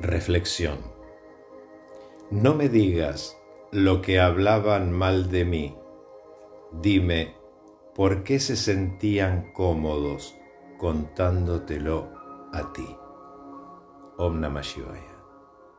Reflexión. No me digas lo que hablaban mal de mí. Dime por qué se sentían cómodos contándotelo a ti. Om Namah Shivaya.